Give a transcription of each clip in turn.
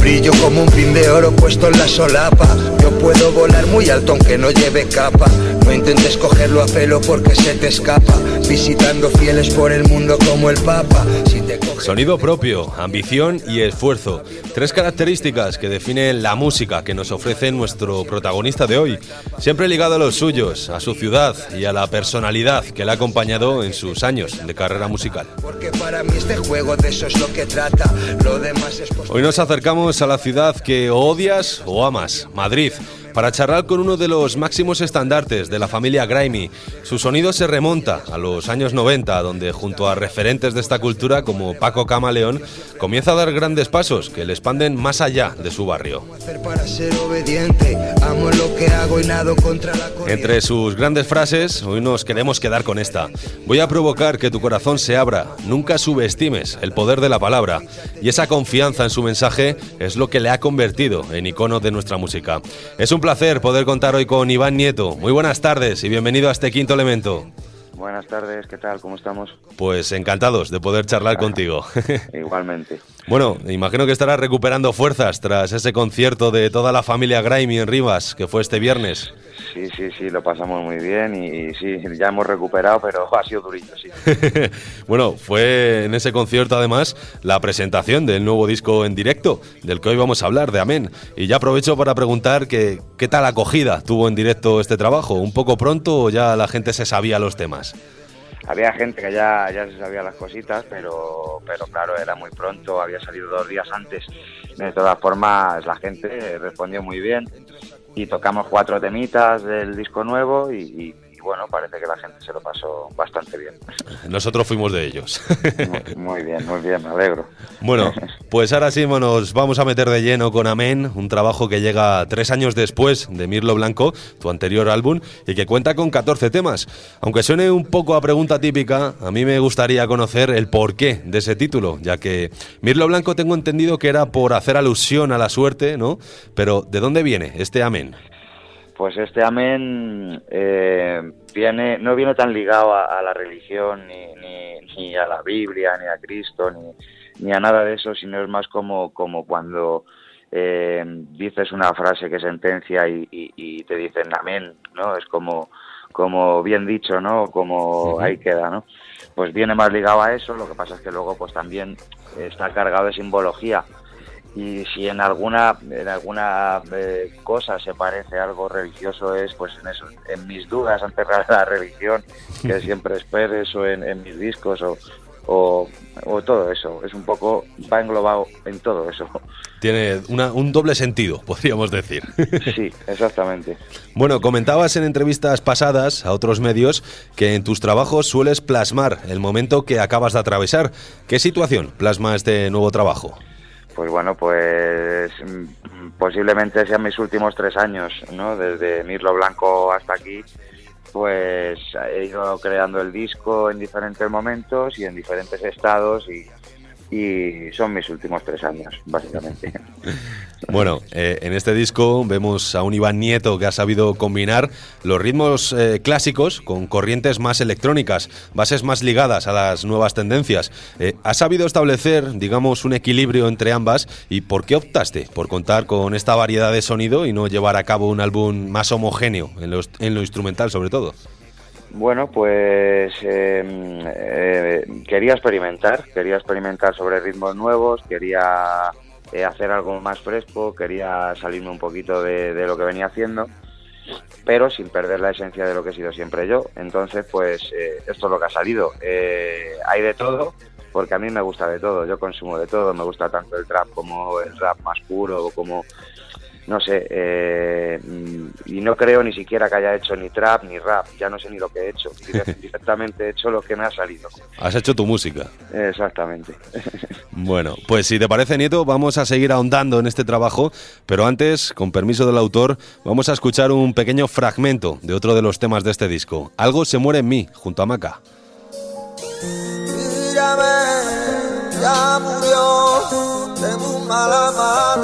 Brillo como un pin de oro puesto en la solapa. Yo puedo volar muy alto aunque no lleve capa. No intentes cogerlo a pelo porque se te escapa. Visitando fieles por el mundo como el Papa. Sonido propio, ambición y esfuerzo. Tres características que definen la música que nos ofrece nuestro protagonista de hoy. Siempre ligado a los suyos, a su ciudad y a la personalidad que le ha acompañado en sus años de carrera musical. Hoy nos acercamos a la ciudad que o odias o amas, Madrid, para charlar con uno de los máximos estandartes de la familia Grimy. Su sonido se remonta a los años 90, donde junto a referentes de esta cultura como Paco Camaleón, comienza a dar grandes pasos que le expanden más allá de su barrio. Entre sus grandes frases, hoy nos queremos quedar con esta. Voy a provocar que tu corazón se abra. Nunca subestimes el poder de la palabra. Y esa confianza en su mensaje es lo que le ha convertido en icono de nuestra música. Es un placer poder contar hoy con Iván Nieto. Muy buenas tardes y bienvenido a este quinto elemento. Buenas tardes, ¿qué tal? ¿Cómo estamos? Pues encantados de poder charlar contigo. Igualmente. bueno, imagino que estarás recuperando fuerzas tras ese concierto de toda la familia Grimy en Rivas, que fue este viernes. Sí, sí, sí, lo pasamos muy bien y, y sí, ya hemos recuperado, pero ha sido durito, sí. bueno, fue en ese concierto además la presentación del nuevo disco en directo, del que hoy vamos a hablar, de Amén. Y ya aprovecho para preguntar que, qué tal acogida tuvo en directo este trabajo. ¿Un poco pronto o ya la gente se sabía los temas? Había gente que ya, ya se sabía las cositas, pero, pero claro, era muy pronto, había salido dos días antes. De todas formas, la gente respondió muy bien y tocamos cuatro temitas del disco nuevo y, y- bueno, parece que la gente se lo pasó bastante bien. Nosotros fuimos de ellos. Muy- Muy bien, muy bien, me alegro. Bueno, pues ahora sí nos vamos a meter de lleno con Amén, un trabajo que llega tres años después de Mirlo Blanco, tu anterior álbum, y que cuenta con 14 temas. Aunque suene un poco a pregunta típica, a mí me gustaría conocer el porqué de ese título, ya que Mirlo Blanco tengo entendido que era por hacer alusión a la suerte, ¿no? Pero ¿de dónde viene este Amén? Pues este amén eh, viene, no viene tan ligado a, a la religión, ni, ni, ni a la Biblia, ni a Cristo, ni, ni a nada de eso, sino es más como, como cuando eh, dices una frase que sentencia y, y- y te dicen amén, ¿no? Es como, como bien dicho, ¿no? Como ahí queda, ¿no? Pues viene más ligado a eso, lo que pasa es que luego pues también está cargado de simbología y si en alguna en alguna eh, cosa se parece algo religioso es pues en eso en mis dudas ante la religión que siempre esperes o en, en mis discos o, o, o todo eso es un poco va englobado en todo eso Tiene una- un doble sentido, podríamos decir. sí exactamente Bueno, comentabas en entrevistas pasadas a otros medios que en tus trabajos sueles plasmar el momento que acabas de atravesar. ¿Qué situación plasma este nuevo trabajo? Pues bueno, pues mm, posiblemente sean mis últimos tres años, ¿no? Desde Mirlo Blanco hasta aquí, pues he ido creando el disco en diferentes momentos y en diferentes estados y, y son mis últimos tres años, básicamente. Bueno, eh, en este disco vemos a un Iván Nieto que ha sabido combinar los ritmos eh, clásicos con corrientes más electrónicas, bases más ligadas a las nuevas tendencias. Eh, ¿Ha sabido establecer, digamos, un equilibrio entre ambas? ¿Y por qué optaste por contar con esta variedad de sonido y no llevar a cabo un álbum más homogéneo, en lo, en lo instrumental sobre todo? Bueno, pues eh, eh, quería experimentar, quería experimentar sobre ritmos nuevos, quería eh, hacer algo más fresco, quería salirme un poquito de, de lo que venía haciendo, pero sin perder la esencia de lo que he sido siempre yo. Entonces, pues eh, esto es lo que ha salido. Eh, hay de todo, porque a mí me gusta de todo, yo consumo de todo, me gusta tanto el trap como el rap más puro, como no sé, eh, y no creo ni siquiera que haya hecho ni trap ni rap, ya no sé ni lo que he hecho, directamente he hecho lo que me ha salido. Has hecho tu música. Exactamente. Bueno, pues si te parece, Nieto, vamos a seguir ahondando en este trabajo, pero antes, con permiso del autor, vamos a escuchar un pequeño fragmento de otro de los temas de este disco. Algo se muere en mí, junto a Maca. ya murió de muy mala manera.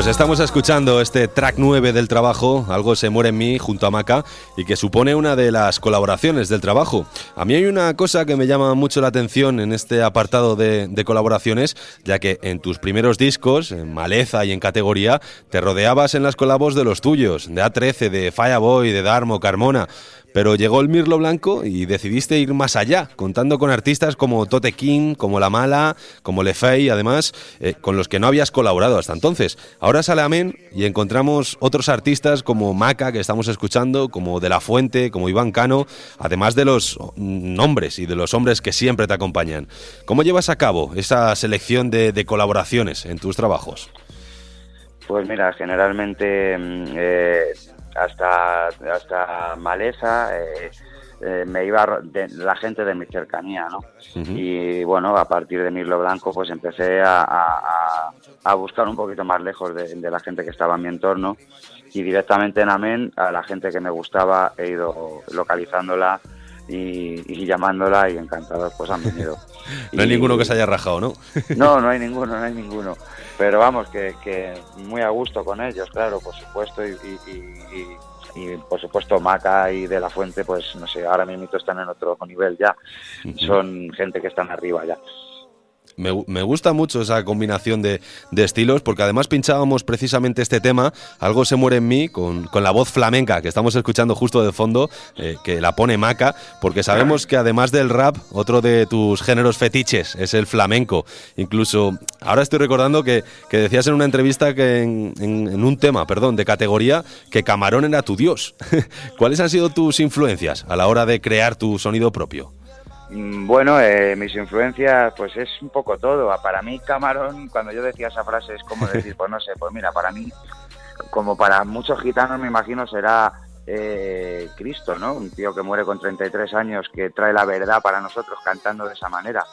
Pues estamos escuchando este track 9 del trabajo, Algo se muere en mí, junto a Maca, y que supone una de las colaboraciones del trabajo. A mí hay una cosa que me llama mucho la atención en este apartado de, colaboraciones, ya que en tus primeros discos, en Maleza y en Categoría, te rodeabas en las colabos de los tuyos, de A13, de Fireboy, de Darmo, Carmona. Pero llegó el Mirlo Blanco y decidiste ir más allá, contando con artistas como Tote King, como La Mala, como Lefey, además, eh, con los que no habías colaborado hasta entonces. Ahora sale Amén y encontramos otros artistas como Maca, que estamos escuchando, como De La Fuente, como Iván Cano, además de los nombres y de los hombres que siempre te acompañan. ¿Cómo llevas a cabo esa selección de, colaboraciones en tus trabajos? Pues mira, generalmente mm, eh, hasta, hasta Maleza eh, eh, me iba de, la gente de mi cercanía, ¿no? Y bueno, a partir de Mirlo Blanco pues empecé a, a, a buscar un poquito más lejos de, de, la gente que estaba en mi entorno y directamente en Amén a la gente que me gustaba he ido localizándola y, y, llamándola y encantados pues han venido. no hay y, ninguno que se haya rajado, ¿no? no, no hay ninguno, no hay ninguno. Pero vamos, que, que muy a gusto con ellos, claro, por supuesto, y, y, por supuesto Maca y De La Fuente, pues no sé, ahora mismo están en otro nivel ya. Son gente que están arriba ya. Me, me, gusta mucho esa combinación de, estilos, porque además pinchábamos precisamente este tema, Algo se muere en mí, con, con la voz flamenca que estamos escuchando justo de fondo, eh, que la pone Maca, porque sabemos que además del rap, otro de tus géneros fetiches es el flamenco. Incluso, ahora estoy recordando que, que decías en una entrevista que en, en, en, un tema, perdón, de categoría, que Camarón era tu dios. ¿Cuáles han sido tus influencias a la hora de crear tu sonido propio? Bueno, eh, mis influencias, pues es un poco todo. Para mí, Camarón, cuando yo decía esa frase, es como decir, pues no sé, pues mira, para mí, como para muchos gitanos, me imagino, será eh, Cristo, ¿no? Un tío que muere con 33 años, que trae la verdad para nosotros cantando de esa manera.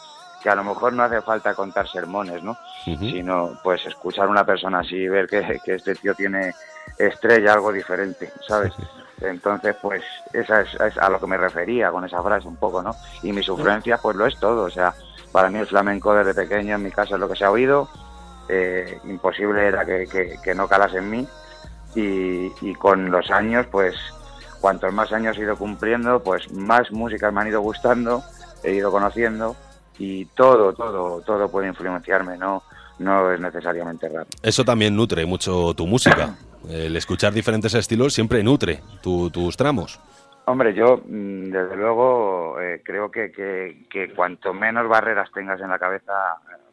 Que a lo mejor no hace falta contar sermones, ¿no? Uh -huh. Sino, pues, escuchar a una persona así y ver que, que este tío tiene estrella, algo diferente, ¿sabes? Entonces, pues, esa es, es, a lo que me refería con esa frase un poco, ¿no? Y mis influencias, pues lo es todo. O sea, para mí el flamenco desde pequeño en mi casa es lo que se ha oído. Eh, imposible era que, que, que, no calase en mí. Y, y, con los años, pues, cuantos más años he ido cumpliendo, pues más músicas me han ido gustando, he ido conociendo. Y todo, todo, todo puede influenciarme, ¿no? No es necesariamente rap. Eso también nutre mucho tu música. el escuchar diferentes estilos siempre nutre tu, tus tramos. Hombre, yo mm, desde luego eh, creo que, que, que, cuanto menos barreras tengas en la cabeza,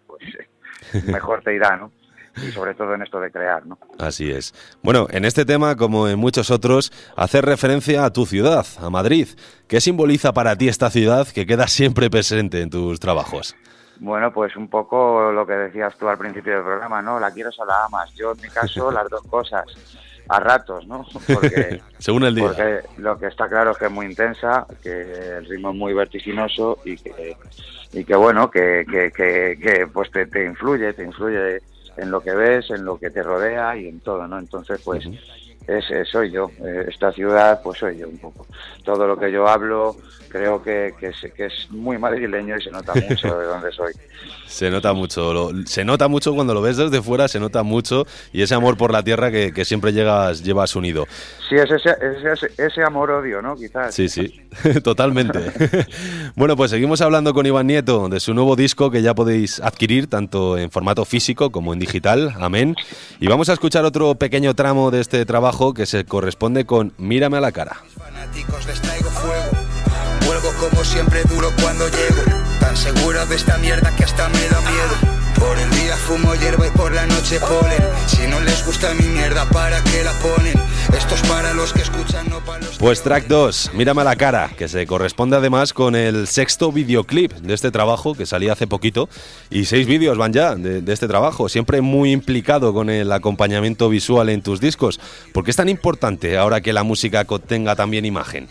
pues eh, mejor te irá, ¿no? Y sobre todo en esto de crear, ¿no? Así es. Bueno, en este tema, como en muchos otros, hacer referencia a tu ciudad, a Madrid. ¿Qué simboliza para ti esta ciudad que queda siempre presente en tus trabajos? Bueno, pues un poco lo que decías tú al principio del programa, ¿no? La quiero o la amas. Yo, en mi caso, las dos cosas. A ratos, ¿no? Porque, Según el día. Porque lo que está claro es que es muy intensa, que el ritmo es muy vertiginoso y que, y que bueno, que, que, que, que pues te, te, influye, te influye en lo que ves, en lo que te rodea y en todo, ¿no? Entonces, pues... Uh -huh. Ese soy yo, esta ciudad pues soy yo un poco. Todo lo que yo hablo creo que, que, es, que es muy madrileño y se nota mucho de dónde soy. Se nota mucho, lo, se nota mucho cuando lo ves desde fuera, se nota mucho y ese amor por la tierra que, que siempre llegas, llevas unido. Sí, es ese, ese, ese amor-odio, ¿no? Quizás. Sí, sí, totalmente. bueno, pues seguimos hablando con Iván Nieto de su nuevo disco que ya podéis adquirir tanto en formato físico como en digital, amén. Y vamos a escuchar otro pequeño tramo de este trabajo que se corresponde con Mírame a la cara. Vuelvo como siempre duro cuando llego. Tan seguro de esta mierda que hasta me da miedo. Por el día fumo hierba y por la noche polen. Si no les gusta mi mierda, ¿para qué la ponen? Esto es para los que escuchan, no para los Pues track 2, Mírame a la cara, que se corresponde además con el sexto videoclip de este trabajo que salía hace poquito. Y seis vídeos van ya de, de este trabajo, siempre muy implicado con el acompañamiento visual en tus discos. ¿Por qué es tan importante ahora que la música contenga también imagen?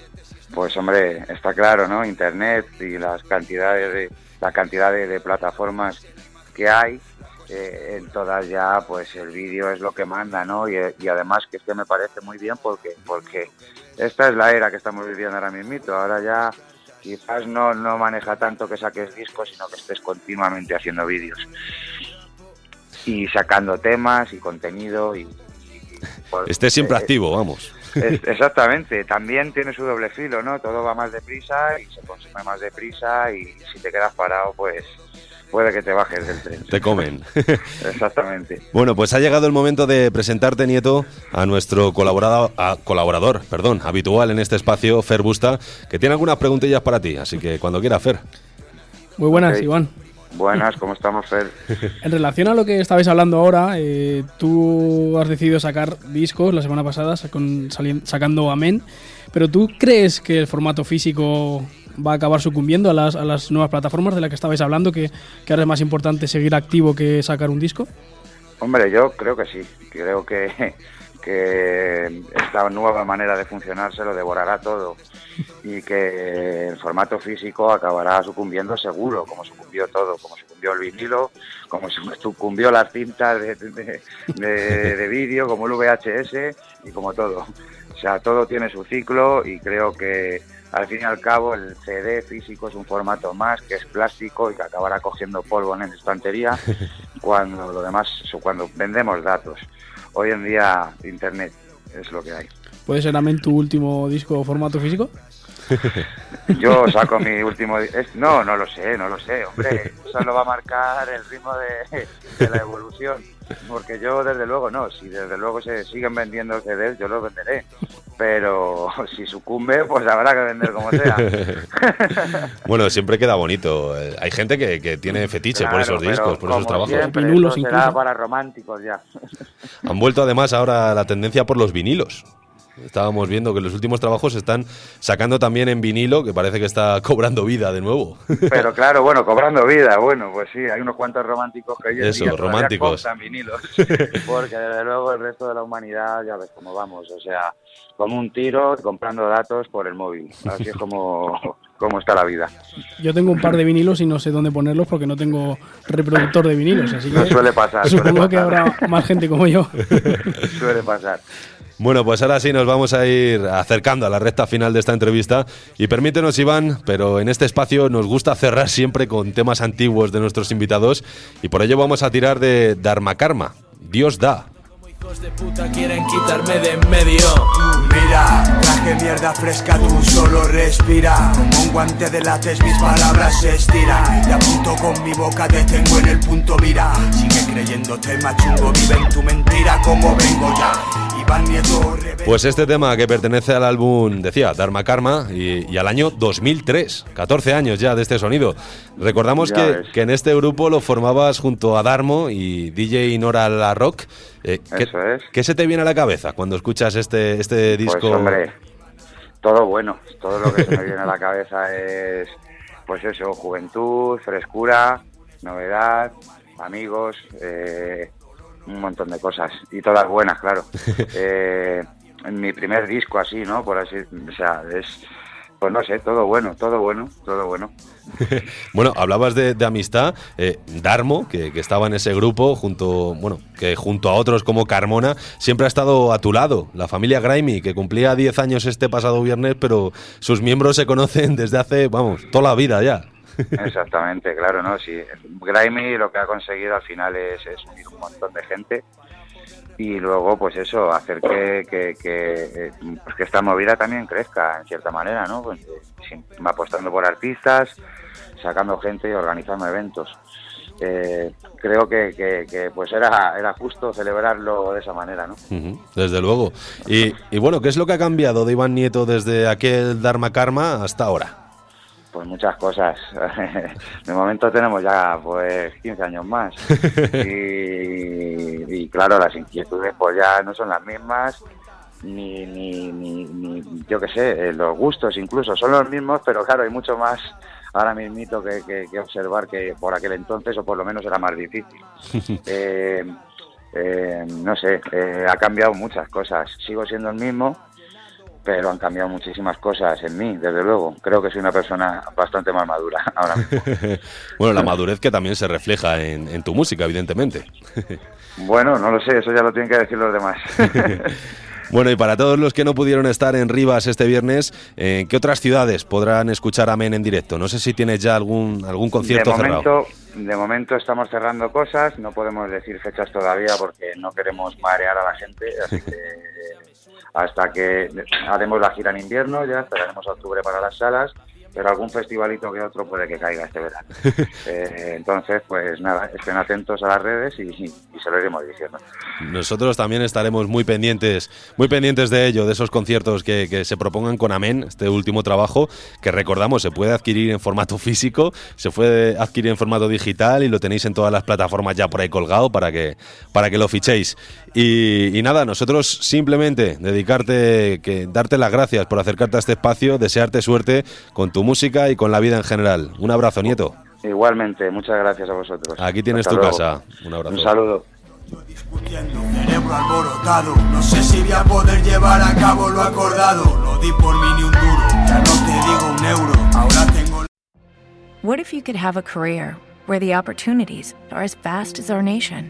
Pues hombre, está claro, ¿no? Internet y las cantidades de, la cantidad de, de plataformas que hay, eh, en todas ya, pues el vídeo es lo que manda, ¿no? Y, y además que es que me parece muy bien porque, porque esta es la era que estamos viviendo ahora mismito. Ahora ya quizás no, no maneja tanto que saques discos, sino que estés continuamente haciendo vídeos. Y sacando temas y contenido y... y- pues, Esté siempre eh, activo, vamos. es- exactamente, también tiene su doble filo, ¿no? Todo va más deprisa y se consume más deprisa y si te quedas parado, pues puede que te bajes del tren. Te comen. Exactamente. Bueno, pues ha llegado el momento de presentarte, Nieto, a nuestro colaborador, a- colaborador perdón, habitual en este espacio, Fer Busta, que tiene algunas preguntillas para ti. Así que cuando quiera, Fer. Muy buenas. Iván. Buenas, ¿cómo estamos, Fer? En relación a lo que estabais hablando ahora, eh, tú has decidido sacar discos la semana pasada, sacando Amén, pero ¿tú crees que el formato físico va a acabar sucumbiendo a las, a las nuevas plataformas de las que estabais hablando, que, que ahora es más importante seguir activo que sacar un disco? Hombre, yo creo que sí. Creo que, que esta nueva manera de funcionar se lo devorará todo y que el formato físico acabará sucumbiendo seguro, como sucumbió todo, como sucumbió el vinilo, como su- sucumbió las cintas de, de, de- de vídeo, como el VHS y como todo. O sea, todo tiene su ciclo y creo que al fin y al cabo el CD físico es un formato más que es plástico y que acabará cogiendo polvo en la estantería cuando lo demás, cuando vendemos datos. Hoy en día Internet es lo que hay. ¿Puede ser Amén tu último disco formato físico? Yo saco mi último... no, no lo sé, no lo sé, hombre. Eso lo va a marcar el ritmo de, de la evolución. Porque yo, desde luego, no. Si desde luego se siguen vendiendo CDs, yo los venderé. Pero si sucumbe, pues habrá que vender como sea. Bueno, siempre queda bonito. Hay gente que, que tiene fetiche por Claro, esos pero discos, por esos trabajos. siempre, Vinilos será incluso. para románticos ya. Han vuelto además ahora la tendencia por los vinilos. Estábamos viendo que los últimos trabajos se están sacando también en vinilo, que parece que está cobrando vida de nuevo. Pero claro, bueno, cobrando vida, bueno, pues sí, hay unos cuantos románticos que hoy en Eso, día románticos. vinilos, porque desde luego el resto de la humanidad ya ves cómo vamos, o sea, como un tiro comprando datos por el móvil, así es como, como está la vida. Yo tengo un par de vinilos y no sé dónde ponerlos porque no tengo reproductor de vinilos, así que Suele pasar, suele supongo que pasar. habrá más gente como yo. Suele pasar. Bueno, pues ahora sí nos vamos a ir acercando a la recta final de esta entrevista. Y permítenos, Iván, pero en este espacio nos gusta cerrar siempre con temas antiguos de nuestros invitados. Y por ello vamos a tirar de Dharma Karma. Dios da. Hijos de puta quieren quitarme de en medio. Mira, traje mierda fresca, tú solo respira. Como un guante de látex, mis palabras se estiran. Y apunto con mi boca, te tengo en el punto mira. Sigue creyéndote machungo, vive en tu mentira como vengo ya. Pues este tema que pertenece al álbum, decía, Dharma Karma, y, y al año 2003, 14 años ya de este sonido. Recordamos que, en este grupo lo formabas junto a Darmo y DJ Nora La Rock. Eh, ¿qué, Eso es. ¿Qué se te viene a la cabeza cuando escuchas este, este disco? Pues hombre, todo bueno, todo lo que se me viene a la cabeza es, pues eso, juventud, frescura, novedad, amigos, eh, un montón de cosas y todas buenas, claro. Eh, en mi primer disco así, ¿no? Por así, o sea, es, pues no sé, todo bueno, todo bueno, todo bueno. Bueno, hablabas de, de amistad. eh, Darmo, que, que estaba en ese grupo, junto, bueno, que junto a otros como Carmona, siempre ha estado a tu lado. La familia Grimy, que cumplía 10 años este pasado viernes, pero sus miembros se conocen desde hace, vamos, toda la vida ya. Exactamente, claro, ¿no? Sí, Grimy lo que ha conseguido al final es, es unir un montón de gente y luego, pues eso, hacer que, que, que, eh, pues que esta movida también crezca en cierta manera, ¿no? Pues, eh, apostando por artistas, sacando gente y organizando eventos. Eh, creo que, pues era, era justo celebrarlo de esa manera, ¿no? Desde luego. Y, y bueno, ¿qué es lo que ha cambiado de Iván Nieto desde aquel Dharma Karma hasta ahora? Pues muchas cosas. De momento tenemos ya pues 15 años más. Y, y claro, las inquietudes pues ya no son las mismas. Ni, ni, ni, ni yo qué sé, eh, los gustos incluso son los mismos, pero claro, hay mucho más ahora mismito que, que, que observar que por aquel entonces, o por lo menos era más difícil. Eh, eh, no sé, eh, ha cambiado muchas cosas. Sigo siendo el mismo, pero han cambiado muchísimas cosas en mí, desde luego. Creo que soy una persona bastante más madura ahora mismo. bueno, la madurez que también se refleja en, en tu música, evidentemente. Bueno, no lo sé, eso ya lo tienen que decir los demás. Bueno, y para todos los que no pudieron estar en Rivas este viernes, ¿en qué otras ciudades podrán escuchar a Men en directo? No sé si tienes ya algún, algún concierto de cerrado. momento, de momento estamos cerrando cosas, no podemos decir fechas todavía porque no queremos marear a la gente, así que hasta que haremos la gira en invierno, ya esperaremos a octubre para las salas, pero algún festivalito que otro puede que caiga este verano. Eh, entonces, pues nada, estén atentos a las redes y, y se lo iremos diciendo. Nosotros también estaremos muy pendientes, muy pendientes de ello, de esos conciertos que, que, se propongan con Amén, este último trabajo, que recordamos se puede adquirir en formato físico, se puede adquirir en formato digital y lo tenéis en todas las plataformas ya por ahí colgado para que, para que lo fichéis. Y, y nada, nosotros simplemente dedicarte, que darte las gracias por acercarte a este espacio, desearte suerte con tu música y con la vida en general. Un abrazo, nieto. Igualmente, muchas gracias a vosotros. Aquí tienes Hasta tu luego. casa. Un abrazo. Un saludo. cerebro alborotado. No sé si voy a poder llevar a cabo lo acordado. No di por mí ni un duro, ya no te digo un euro. Ahora tengo What if you could have a career where the opportunities are as vast as our nation,